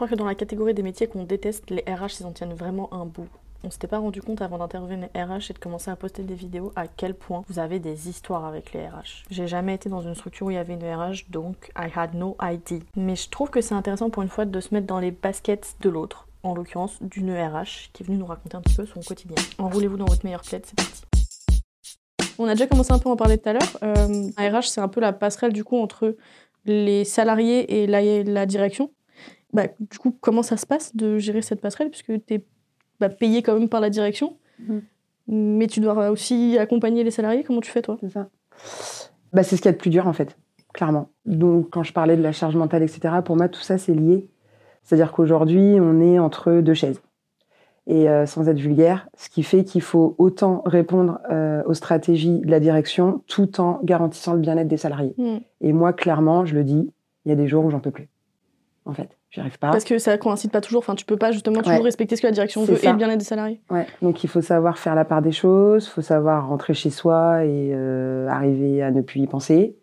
Je crois que dans la catégorie des métiers qu'on déteste, les RH, ils en tiennent vraiment un bout. On s'était pas rendu compte avant d'intervenir les RH et de commencer à poster des vidéos à quel point vous avez des histoires avec les RH. J'ai jamais été dans une structure où il y avait une RH, donc I had no idea. Mais je trouve que c'est intéressant pour une fois de se mettre dans les baskets de l'autre, en l'occurrence d'une RH qui est venue nous raconter un petit peu son quotidien. Enroulez-vous dans votre meilleure plaid, c'est parti. On a déjà commencé un peu à en parler tout à l'heure. Euh, RH, c'est un peu la passerelle du coup entre les salariés et la direction. Bah, du coup, comment ça se passe de gérer cette passerelle puisque tu es bah, payé quand même par la direction, Mhm. mais tu dois aussi accompagner les salariés. Comment tu fais toi? C'est ça. Bah, c'est ce qu'il y a de plus dur, en fait, clairement. Donc, quand je parlais de la charge mentale, etc., pour moi, tout ça, c'est lié. C'est-à-dire qu'aujourd'hui, on est entre deux chaises. Et euh, sans être vulgaire, ce qui fait qu'il faut autant répondre euh, aux stratégies de la direction tout en garantissant le bien-être des salariés. Hmm. Et moi, clairement, je le dis, il y a des jours où j'en peux plus. En fait, j'y arrive pas. Parce que ça coïncide pas toujours. Enfin, tu peux pas justement toujours Ouais. respecter ce que la direction veut et ça. le bien-être des salariés. Ouais, donc il faut savoir faire la part des choses, faut savoir rentrer chez soi et euh, arriver à ne plus y penser.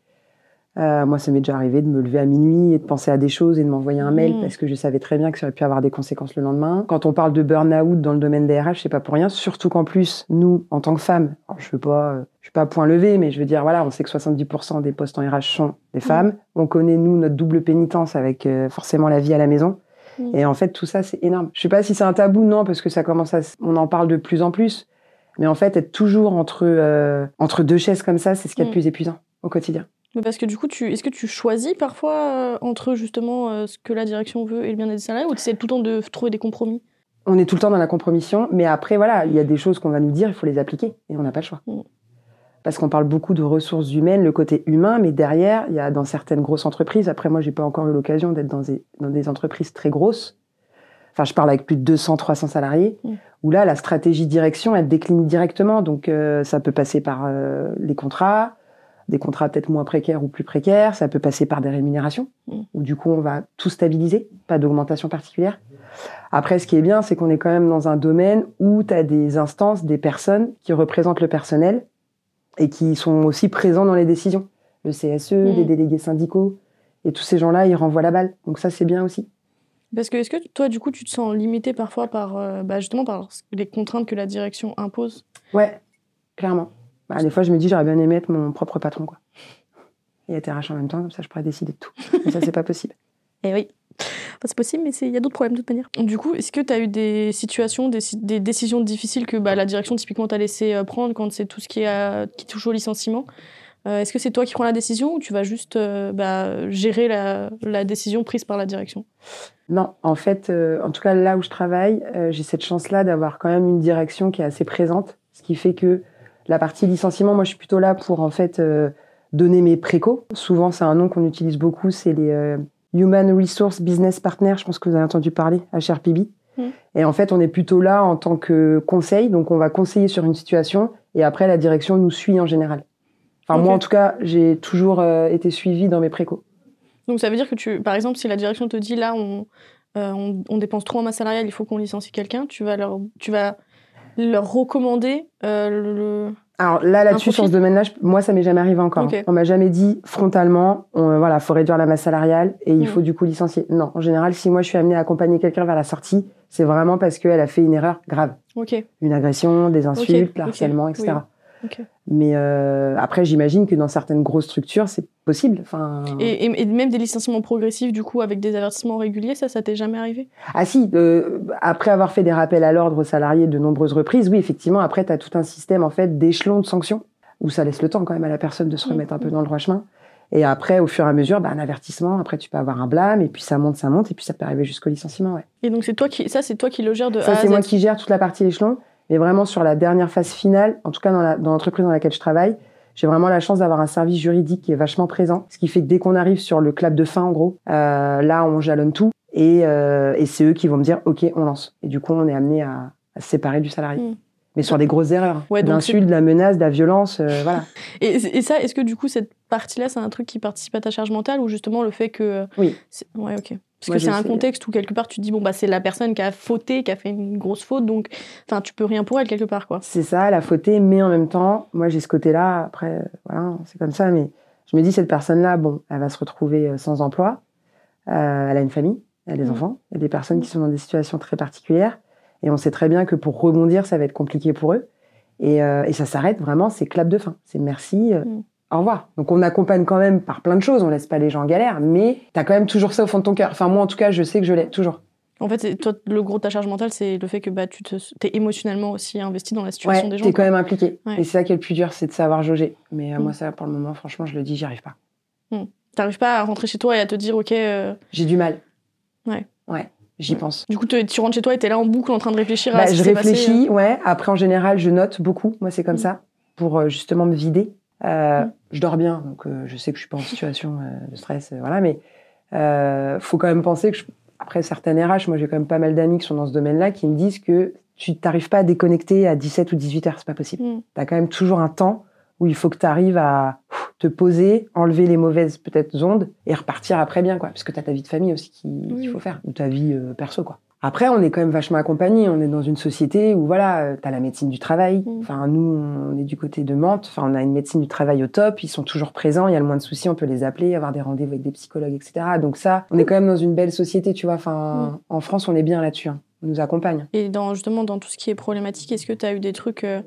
Euh, moi, ça m'est déjà arrivé de me lever à minuit et de penser à des choses et de m'envoyer un mail Mhm. parce que je savais très bien que ça aurait pu avoir des conséquences le lendemain. Quand on parle de burn-out dans le domaine des RH, c'est pas pour rien, surtout qu'en plus, nous, en tant que femmes, alors je veux pas, euh, je suis pas à point levé, mais je veux dire, voilà, on sait que 70% des postes en RH sont des femmes. On connaît, nous, notre double pénitence avec euh, forcément la vie à la maison. Mhm. Et en fait, tout ça, c'est énorme. Je sais pas si c'est un tabou, non, parce que ça commence à, on en parle de plus en plus. Mais en fait, être toujours entre, euh, entre deux chaises comme ça, c'est ce qu'il y a de Mm. plus épuisant au quotidien. Mais parce que du coup, tu... est-ce que tu choisis parfois euh, entre justement euh, ce que la direction veut et le bien-être des salariés ou tu essaies tout le temps de trouver des compromis? On est tout le temps dans la compromission, mais après, voilà, il y a des choses qu'on va nous dire, il faut les appliquer, et on n'a pas le choix. Mm. Parce qu'on parle beaucoup de ressources humaines, le côté humain, mais derrière, il y a dans certaines grosses entreprises, après moi, j'ai pas encore eu l'occasion d'être dans des, dans des entreprises très grosses, enfin, je parle avec plus de 200, 300 salariés, Mm. où là, la stratégie direction, elle décline directement, donc euh, ça peut passer par euh, les contrats, des contrats peut-être moins précaires ou plus précaires, ça peut passer par des rémunérations, Mm. où du coup, on va tout stabiliser, pas d'augmentation particulière. Après, ce qui est bien, c'est qu'on est quand même dans un domaine où tu as des instances, des personnes qui représentent le personnel et qui sont aussi présents dans les décisions. Le CSE, Mm. les délégués syndicaux, et tous ces gens-là, ils renvoient la balle. Donc ça, c'est bien aussi. Parce que est-ce que toi, du coup, tu te sens limité parfois par euh, bah, justement par les contraintes que la direction impose? Ouais, clairement. Bah, des fois, je me dis, j'aurais bien aimé être mon propre patron, quoi. Et être RH en même temps, comme ça, je pourrais décider de tout. Mais ça, c'est pas possible. Eh oui. Enfin, c'est possible, mais il y a d'autres problèmes de toute manière. Du coup, est-ce que tu as eu des situations, des, si- des décisions difficiles que bah, la direction typiquement t'a laissé euh, prendre quand c'est tout ce qui, est, euh, qui touche au licenciement? Euh, Est-ce que c'est toi qui prends la décision ou tu vas juste euh, bah, gérer la, la décision prise par la direction? Non, en fait, euh, en tout cas là où je travaille, euh, j'ai cette chance-là d'avoir quand même une direction qui est assez présente, ce qui fait que la partie licenciement, moi je suis plutôt là pour en fait euh, donner mes précos. Souvent c'est un nom qu'on utilise beaucoup, c'est les euh, Human Resource Business Partners, je pense que vous avez entendu parler, HRPB. Mm. Et en fait, on est plutôt là en tant que conseil, donc on va conseiller sur une situation et après la direction nous suit en général. Enfin moi en tout cas, j'ai toujours euh, été suivie dans mes précos. Donc ça veut dire que tu, par exemple, si la direction te dit là, on, euh, on, on dépense trop en masse salariale, il faut qu'on licencie quelqu'un, tu vas leur, tu vas leur recommander euh, le, le- Alors là, là-dessus, sur ce domaine-là, moi, ça m'est jamais arrivé encore. On m'a jamais dit frontalement, on, voilà, faut réduire la masse salariale et il Mm. faut du coup licencier. Non, en général, si moi je suis amenée à accompagner quelqu'un vers la sortie, c'est vraiment parce qu'elle a fait une erreur grave, Ok. une agression, des insultes, Ok, le ok, harcèlement, etc. oui. Mais euh, après, j'imagine que dans certaines grosses structures, c'est possible. Enfin, Et, et- et même des licenciements progressifs, du coup, avec des avertissements réguliers, ça, ça t'est jamais arrivé? Ah si, euh, après avoir fait des rappels à l'ordre aux salariés de nombreuses reprises, oui, effectivement, après, tu as tout un système en fait d'échelons de sanctions, où ça laisse le temps quand même à la personne de se remettre un peu dans le droit chemin. Et après, au fur et à mesure, bah, un avertissement, après tu peux avoir un blâme, et puis ça monte, ça monte, et puis ça peut arriver jusqu'au licenciement. Ouais. Et donc c'est toi qui, ça, c'est toi qui le gères de Ça, c'est moi qui gère toute la partie échelon, mais vraiment sur la dernière phase finale, en tout cas dans la- dans l'entreprise dans laquelle je travaille, j'ai vraiment la chance d'avoir un service juridique qui est vachement présent, ce qui fait que dès qu'on arrive sur le clap de fin, en gros, euh, là, on jalonne tout, et, euh, et c'est eux qui vont me dire, OK, on lance. Et du coup, on est amené à, à se séparer du salarié. Mm. Mais sur des grosses erreurs, Ouais, de l'insulte, de la menace, de la violence, euh, voilà. Et, et ça, est-ce que du coup, cette partie-là, c'est un truc qui participe à ta charge mentale ou justement le fait que. Oui. c'est- Ouais, ok. Parce Moi, que c'est un contexte où quelque part tu te dis, bon, bah, c'est la personne qui a fauté, qui a fait une grosse faute, donc enfin, tu peux rien pour elle quelque part, quoi. C'est ça, la fautée, mais en même temps, moi j'ai ce côté-là, après, euh, voilà, c'est comme ça, mais je me dis, cette personne-là, bon, elle va se retrouver euh, sans emploi, euh, elle a une famille, il y a des Mm. enfants, il y a des personnes Mm. qui sont dans des situations très particulières. Et on sait très bien que pour rebondir, ça va être compliqué pour eux. Et, euh, et ça s'arrête vraiment, c'est clap de fin. C'est merci, euh, Mm. Au revoir. Donc on accompagne quand même par plein de choses, on laisse pas les gens en galère, mais tu as quand même toujours ça au fond de ton cœur. Enfin, moi en tout cas, je sais que je l'ai toujours. En fait, toi, le gros de ta charge mentale, c'est le fait que bah, tu te, es émotionnellement aussi investi dans la situation Ouais, des gens. t'es quand quoi. même impliqué. Ouais. Et c'est ça qui est le plus dur, c'est de savoir jauger. Mais euh, Mm. moi, ça, pour le moment, franchement, je le dis, j'y arrive pas. T'arrives pas à rentrer chez toi et à te dire, ok, euh, J'ai du mal. Ouais. Ouais, j'y Ouais. pense. du coup, tu rentres chez toi et t'es là en boucle en train de réfléchir à Bah, ce qui je s'est passé, réfléchis, ouais. Après, en général, je note beaucoup. Moi, c'est comme Mm. ça, pour euh, justement me vider. Euh, Mm. Je dors bien, donc euh, je sais que je suis pas en situation euh, de stress, voilà. Mais faut quand même penser que, je- après certaines RH, moi, j'ai quand même pas mal d'amis qui sont dans ce domaine-là, qui me disent que tu t'arrives pas à déconnecter à 17 ou 18 heures, c'est pas possible. Mm. Tu as quand même toujours un temps où il faut que tu arrives à te poser, enlever les mauvaises peut-être ondes et repartir après bien, quoi. Parce que tu as ta vie de famille aussi qui- qu'il Oui, faut faire, ou ta vie perso, quoi. Après, on est quand même vachement accompagné. On est dans une société où, voilà, tu as la médecine du travail. Mm. Enfin, nous, on est du côté de Mantes. Enfin, on a une médecine du travail au top. Ils sont toujours présents. Il y a le moins de soucis. On peut les appeler, avoir des rendez-vous avec des psychologues, etc. Donc ça, on est quand même dans une belle société, tu vois. Enfin, en France, on est bien là-dessus. hein. On nous accompagne. Et dans, justement, dans tout ce qui est problématique, est-ce que tu as eu des trucs euh,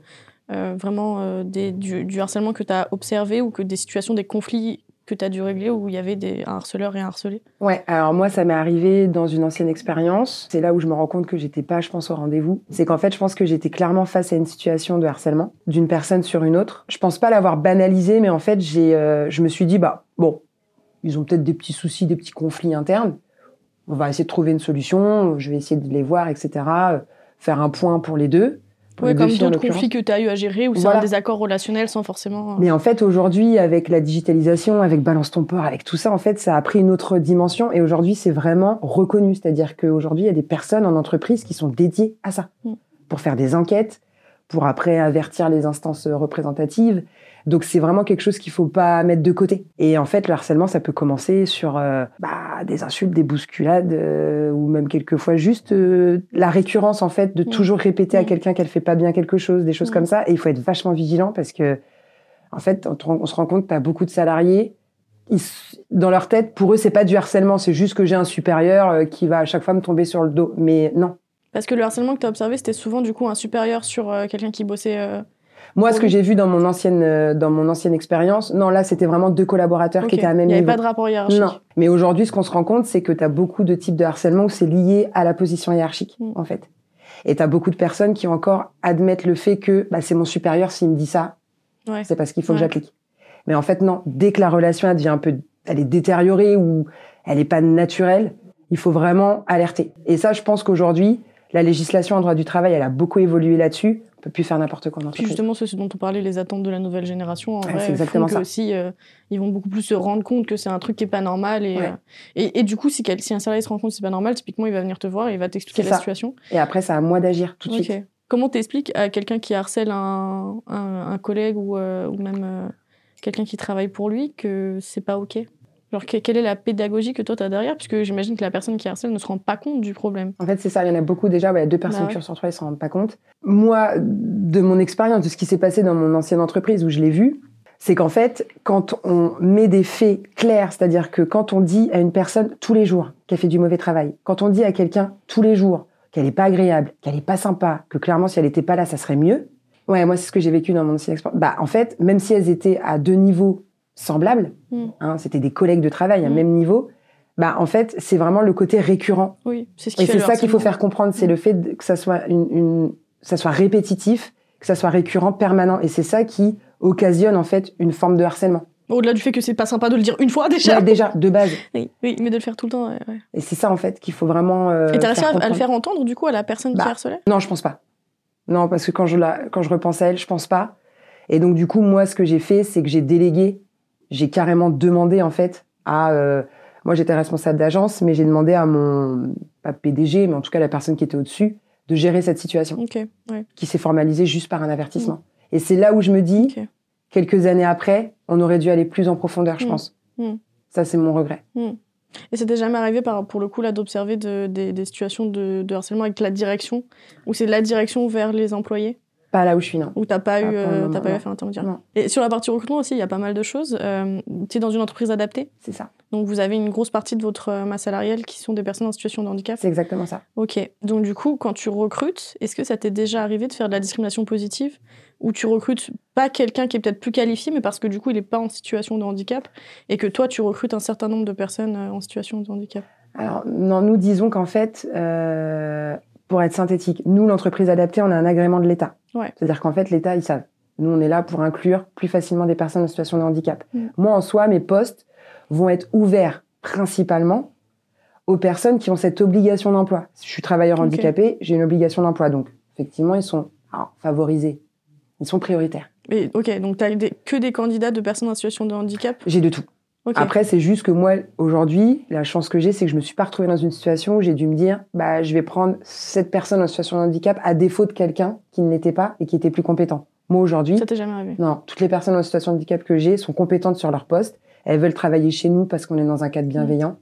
euh, vraiment euh, des, du, du harcèlement que tu as observé ou que des situations, des conflits que tu as dû régler où il y avait des, un harceleur et un harcelé Ouais, alors moi, ça m'est arrivé dans une ancienne expérience. C'est là où je me rends compte que j'étais pas, je pense, au rendez-vous. C'est qu'en fait, je pense que j'étais clairement face à une situation de harcèlement d'une personne sur une autre. Je pense pas l'avoir banalisé, mais en fait, j'ai, euh, je me suis dit, bah, bon, ils ont peut-être des petits soucis, des petits conflits internes. On va essayer de trouver une solution. Je vais essayer de les voir, etc. euh, Faire un point pour les deux. Deux comme d'autres conflits que tu as eu à gérer où c'est Voilà. un désaccord relationnel sans forcément. euh, Mais en fait, aujourd'hui, avec la digitalisation, avec Balance ton port, avec tout ça, en fait, ça a pris une autre dimension. Et aujourd'hui, c'est vraiment reconnu. C'est-à-dire qu'aujourd'hui, il y a des personnes en entreprise qui sont dédiées à ça. Mm. Pour faire des enquêtes, pour après avertir les instances représentatives. Donc, c'est vraiment quelque chose qu'il faut pas mettre de côté. Et en fait, le harcèlement, ça peut commencer sur euh, bah, des insultes, des bousculades, euh, ou même quelquefois juste euh, la récurrence, en fait, de Mm. toujours répéter à Mm. quelqu'un qu'elle fait pas bien quelque chose, des choses Mm. comme ça. Et il faut être vachement vigilant parce que en fait, on, se rend compte que tu as beaucoup de salariés. Ils, dans leur tête, pour eux, c'est pas du harcèlement, c'est juste que j'ai un supérieur qui va à chaque fois me tomber sur le dos. Mais non. Parce que le harcèlement que tu as observé, c'était souvent du coup un supérieur sur euh, quelqu'un qui bossait. euh, Moi, ce que j'ai vu dans mon ancienne, euh, dans mon ancienne expérience, non, là, c'était vraiment deux collaborateurs qui étaient à Il même n'y avait niveau. pas de rapport hiérarchique. Non. Mais aujourd'hui, ce qu'on se rend compte, c'est que tu as beaucoup de types de harcèlement où c'est lié à la position hiérarchique, Mm. en fait. Et tu as beaucoup de personnes qui encore admettent le fait que bah, c'est mon supérieur, s'il me dit ça, Ouais. c'est parce qu'il faut que j'applique. Mais en fait, non. Dès que la relation elle devient un peu, elle est détériorée ou elle est pas naturelle, il faut vraiment alerter. Et ça, je pense qu'aujourd'hui, la législation en droit du travail, elle a beaucoup évolué là-dessus. On peut plus faire n'importe quoi en Puis justement, ce dont on parlait, les attentes de la nouvelle génération, en Ouais, vrai, c'est exactement font que ça. aussi, euh, ils vont beaucoup plus se rendre compte que c'est un truc qui est pas normal. Et, Ouais. euh, et, et du coup, si, si un salarié se rend compte que c'est pas normal, typiquement, il va venir te voir et il va t'expliquer la ça. situation. Et après, c'est à moi d'agir tout de suite. Comment t'expliques à quelqu'un qui harcèle un, un, un collègue ou, euh, ou même quelqu'un qui travaille pour lui que c'est pas ok? Genre, que- quelle est la pédagogie que toi t'as derrière? Puisque j'imagine que la personne qui harcèle ne se rend pas compte du problème. En fait, c'est ça. Il y en a beaucoup déjà. ouais, Il y a deux personnes Bah ouais. qui sur trois, ils s'en rendent pas compte. Moi, de mon expérience, de ce qui s'est passé dans mon ancienne entreprise où je l'ai vu, c'est qu'en fait, quand on met des faits clairs, c'est-à-dire que quand on dit à une personne tous les jours qu'elle fait du mauvais travail, quand on dit à quelqu'un tous les jours qu'elle est pas agréable, qu'elle est pas sympa, que clairement si elle était pas là, ça serait mieux. Ouais, moi c'est ce que j'ai vécu dans mon ancienne expérience. Bah en fait, même si elles étaient à deux niveaux semblables, Mm. hein, c'était des collègues de travail à Mm. même niveau, bah en fait c'est vraiment le côté récurrent Oui, c'est ce qui et c'est ça qu'il faut faire comprendre, c'est Mm. le fait que ça soit une, une- ça soit répétitif, que ça soit récurrent, permanent, et c'est ça qui occasionne en fait une forme de harcèlement. Au-delà du fait que c'est pas sympa de le dire une fois déjà. Ouais, déjà de base, Oui, oui, mais de le faire tout le temps. ouais, ouais. et c'est ça en fait qu'il faut vraiment. euh, et t'as réussi à, à le faire entendre du coup à la personne Bah. qui harcelait? Non, je pense pas. Non, parce que quand je la, quand je repense à elle, je pense pas. Et donc du coup, moi, ce que j'ai fait, c'est que j'ai délégué, j'ai carrément demandé en fait à. euh, moi, j'étais responsable d'agence, mais j'ai demandé à mon pas PDG, mais en tout cas la personne qui était au-dessus, de gérer cette situation. Ok, ouais. qui s'est formalisé juste par un avertissement. Et c'est là où je me dis, quelques années après, on aurait dû aller plus en profondeur, je Mm. pense. Mm. Ça, c'est mon regret. Et c'était jamais arrivé par, pour le coup là d'observer de- des, des situations de, de harcèlement avec la direction, où c'est la direction vers les employés? Pas là où je suis, non. Ou t'as pas, Ah, eu, euh, moment, t'as pas eu à faire intermédiaire Non. Et sur la partie recrutement aussi, il y a pas mal de choses. Euh, tu es dans une entreprise adaptée, C'est ça. donc vous avez une grosse partie de votre euh, masse salariale qui sont des personnes en situation de handicap? C'est exactement ça. Ok, donc du coup, quand tu recrutes, est-ce que ça t'est déjà arrivé de faire de la discrimination positive? Ou tu recrutes pas quelqu'un qui est peut-être plus qualifié, mais parce que du coup, il n'est pas en situation de handicap, et que toi, tu recrutes un certain nombre de personnes euh, en situation de handicap? Alors, non, nous disons qu'en fait, euh, pour être synthétique, nous, l'entreprise adaptée, on a un agrément de l'État. Ouais. C'est-à-dire qu'en fait, l'État, ils savent. Nous, on est là pour inclure plus facilement des personnes en situation de handicap. Mm. Moi, en soi, mes postes vont être ouverts principalement aux personnes qui ont cette obligation d'emploi. Si je suis travailleur handicapé, j'ai une obligation d'emploi. Donc, effectivement, ils sont alors, favorisés. Ils sont prioritaires. Et, Ok, donc tu as que des candidats de personnes en situation de handicap? J'ai de tout. Après, c'est juste que moi, aujourd'hui, la chance que j'ai, c'est que je me suis pas retrouvée dans une situation où j'ai dû me dire, bah, je vais prendre cette personne en situation de handicap à défaut de quelqu'un qui ne l'était pas et qui était plus compétent. Moi, aujourd'hui, Ça t'est jamais arrivé non, toutes les personnes en situation de handicap que j'ai sont compétentes sur leur poste. Elles veulent travailler chez nous parce qu'on est dans un cadre bienveillant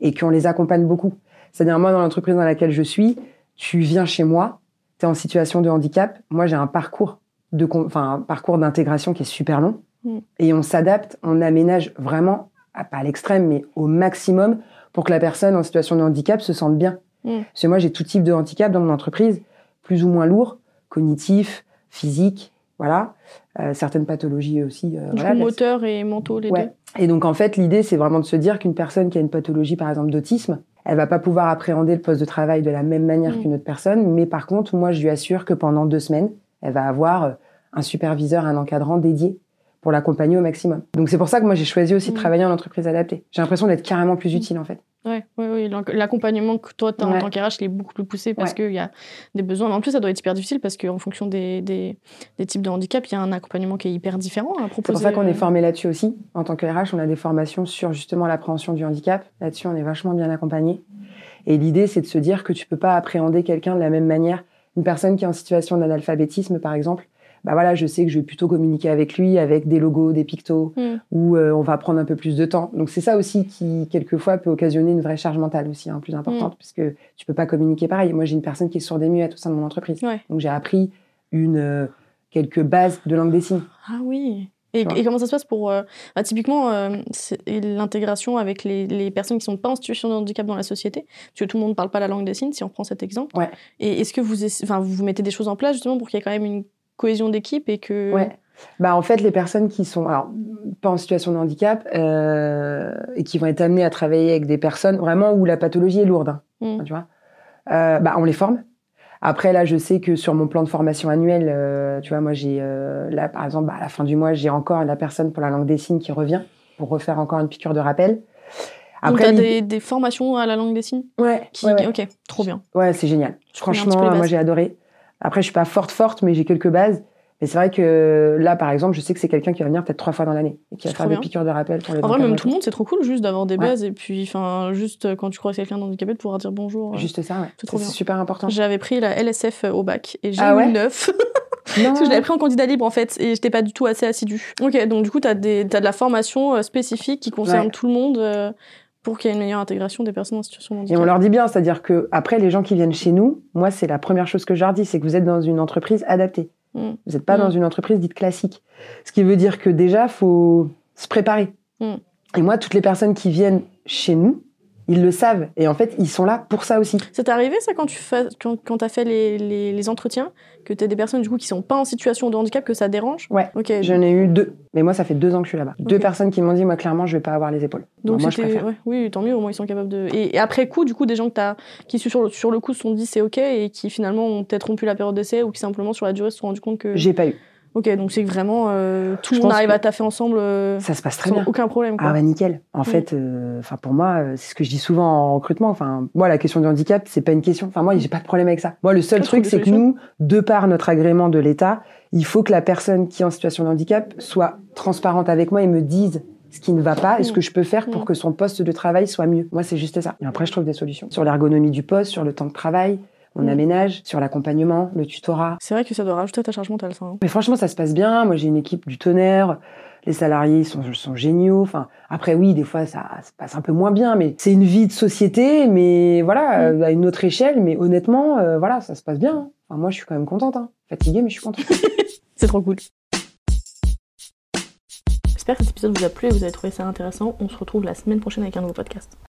et qu'on les accompagne beaucoup. C'est-à-dire, moi, dans l'entreprise dans laquelle je suis, tu viens chez moi, tu es en situation de handicap. Moi, j'ai un parcours de, enfin, un parcours d'intégration qui est super long. Mm. Et on s'adapte, on aménage vraiment, à- pas à l'extrême, mais au maximum pour que la personne en situation de handicap se sente bien. Mm. Parce que moi, j'ai tout type de handicap dans mon entreprise, plus ou moins lourd, cognitif, physique, voilà. Euh, certaines pathologies aussi. euh, Du voilà, coup, moteur et mentaux, les Ouais. Et donc en fait, l'idée c'est vraiment de se dire qu'une personne qui a une pathologie, par exemple d'autisme, elle va pas pouvoir appréhender le poste de travail de la même manière Mm. qu'une autre personne. Mais par contre, moi, je lui assure que pendant deux semaines, elle va avoir euh, un superviseur, un encadrant dédié pour l'accompagner au maximum. Donc c'est pour ça que moi j'ai choisi aussi de Mm. travailler en entreprise adaptée. J'ai l'impression d'être carrément plus utile en fait. Ouais, ouais, ouais, L'accompagnement que toi, tu as en tant qu'RH, il est beaucoup plus poussé parce qu'il y a des besoins. Mais en plus, ça doit être hyper difficile parce qu'en fonction des, des, des types de handicap, il y a un accompagnement qui est hyper différent à proposer. C'est pour ça qu'on euh, est formé là-dessus aussi. En tant que RH, on a des formations sur justement l'appréhension du handicap. Là-dessus, on est vachement bien accompagné. Et l'idée, c'est de se dire que tu peux pas appréhender quelqu'un de la même manière. Une personne qui est en situation d'analphabétisme, par exemple, bah voilà, je sais que je vais plutôt communiquer avec lui avec des logos, des pictos, Mm. où euh, on va prendre un peu plus de temps. Donc c'est ça aussi qui, quelquefois, peut occasionner une vraie charge mentale aussi, hein, plus importante, puisque tu peux pas communiquer pareil. Moi, j'ai une personne qui est sourde et muette au sein de mon entreprise. Ouais. Donc j'ai appris une, euh, quelques bases de langue des signes. Ah oui. Et, comment ça se passe pour. euh, bah, typiquement, euh, l'intégration avec les, les personnes qui sont pas en situation de handicap dans la société Parce que tout le monde ne parle pas la langue des signes, si on prend cet exemple. Ouais. Et est-ce que vous, enfin, vous mettez des choses en place justement pour qu'il y ait quand même une cohésion d'équipe et que. Ouais. Bah en fait, les personnes qui sont alors pas en situation de handicap euh, et qui vont être amenées à travailler avec des personnes vraiment où la pathologie est lourde, hein, Mm. tu vois, euh, bah on les forme. Après là, je sais que sur mon plan de formation annuel, euh, tu vois, moi j'ai là par exemple bah, à la fin du mois, j'ai encore la personne pour la langue des signes qui revient pour refaire encore une piqûre de rappel. Donc, tu as l'idée- des, des formations à la langue des signes ouais, qui... ouais, ouais. Ok, trop bien. Ouais, c'est génial. Franchement, moi j'ai adoré. Après, je suis pas forte forte, mais j'ai quelques bases. Mais c'est vrai que là, par exemple, je sais que c'est quelqu'un qui va venir peut-être trois fois dans l'année et qui va faire des bien. piqûres de rappel pour les En vrai, même tout le monde, c'est trop cool juste d'avoir des Ouais. bases et puis, enfin, juste euh, quand tu croises quelqu'un d'handicapé, de pouvoir dire bonjour. euh. Juste ça, ouais. C'est super important. J'avais pris la LSF au bac et j'ai Ah eu ouais 9. Non. Parce que je l'avais pris en candidat libre en fait et j'étais pas du tout assez assidue. Ok, donc du coup, tu as, de la formation euh, spécifique qui concerne Ouais. tout le monde euh, pour qu'il y ait une meilleure intégration des personnes en situation de Et on leur dit bien, c'est-à-dire que après les gens qui viennent chez nous, moi c'est la première chose que je leur dis, c'est que vous êtes dans une entreprise adaptée. Mm. Vous n'êtes pas Mm. dans une entreprise dite classique. Ce qui veut dire que déjà faut se préparer. Mm. Et moi, toutes les personnes qui viennent chez nous, ils le savent. Et en fait, ils sont là pour ça aussi. C'est arrivé ça quand tu fais, quand, quand as fait les, les, les entretiens, que tu as des personnes du coup qui sont pas en situation de handicap, que ça dérange? Ouais. Ok. J'en ai eu deux. Mais moi, ça fait deux ans que je suis là-bas. Deux personnes qui m'ont dit, moi, clairement, je vais pas avoir les épaules. Donc Alors, moi, je c'était- préfère. ouais, oui, tant mieux, au moins ils sont capables de. Et, et après coup, du coup, des gens que t'as, qui sur le, sur le coup se sont dit c'est ok et qui finalement ont peut-être rompu la période d'essai ou qui simplement sur la durée se sont rendus compte que. J'ai pas eu. Ok, donc c'est vraiment euh, tout le monde arrive à taffer ensemble euh, Ça se passe très sans bien. aucun problème. Quoi. Ah ouais, nickel. En Mm. fait, euh, enfin pour moi, c'est ce que je dis souvent en recrutement. Enfin, moi, la question du handicap, c'est pas une question. Enfin, moi, j'ai pas de problème avec ça. Moi, le seul Ouais, truc, c'est que nous, de par notre agrément de l'État, il faut que la personne qui est en situation de handicap soit transparente avec moi et me dise ce qui ne va pas et ce Mm. que je peux faire pour Mm. que son poste de travail soit mieux. Moi, c'est juste ça. Et après, je trouve des solutions sur l'ergonomie du poste, sur le temps de travail. On Mm. aménage sur l'accompagnement, le tutorat. C'est vrai que ça doit rajouter à ta charge mentale, ça. hein. Mais franchement, ça se passe bien. Moi, j'ai une équipe du tonnerre. les salariés sont, sont géniaux. Enfin, après oui, des fois ça se passe un peu moins bien, mais c'est une vie de société, mais voilà, Mm. à une autre échelle. Mais honnêtement, euh, voilà, ça se passe bien. hein. Enfin, moi, je suis quand même contente. Hein. Fatiguée, mais je suis contente. C'est trop cool. J'espère que cet épisode vous a plu et que vous avez trouvé ça intéressant. On se retrouve la semaine prochaine avec un nouveau podcast.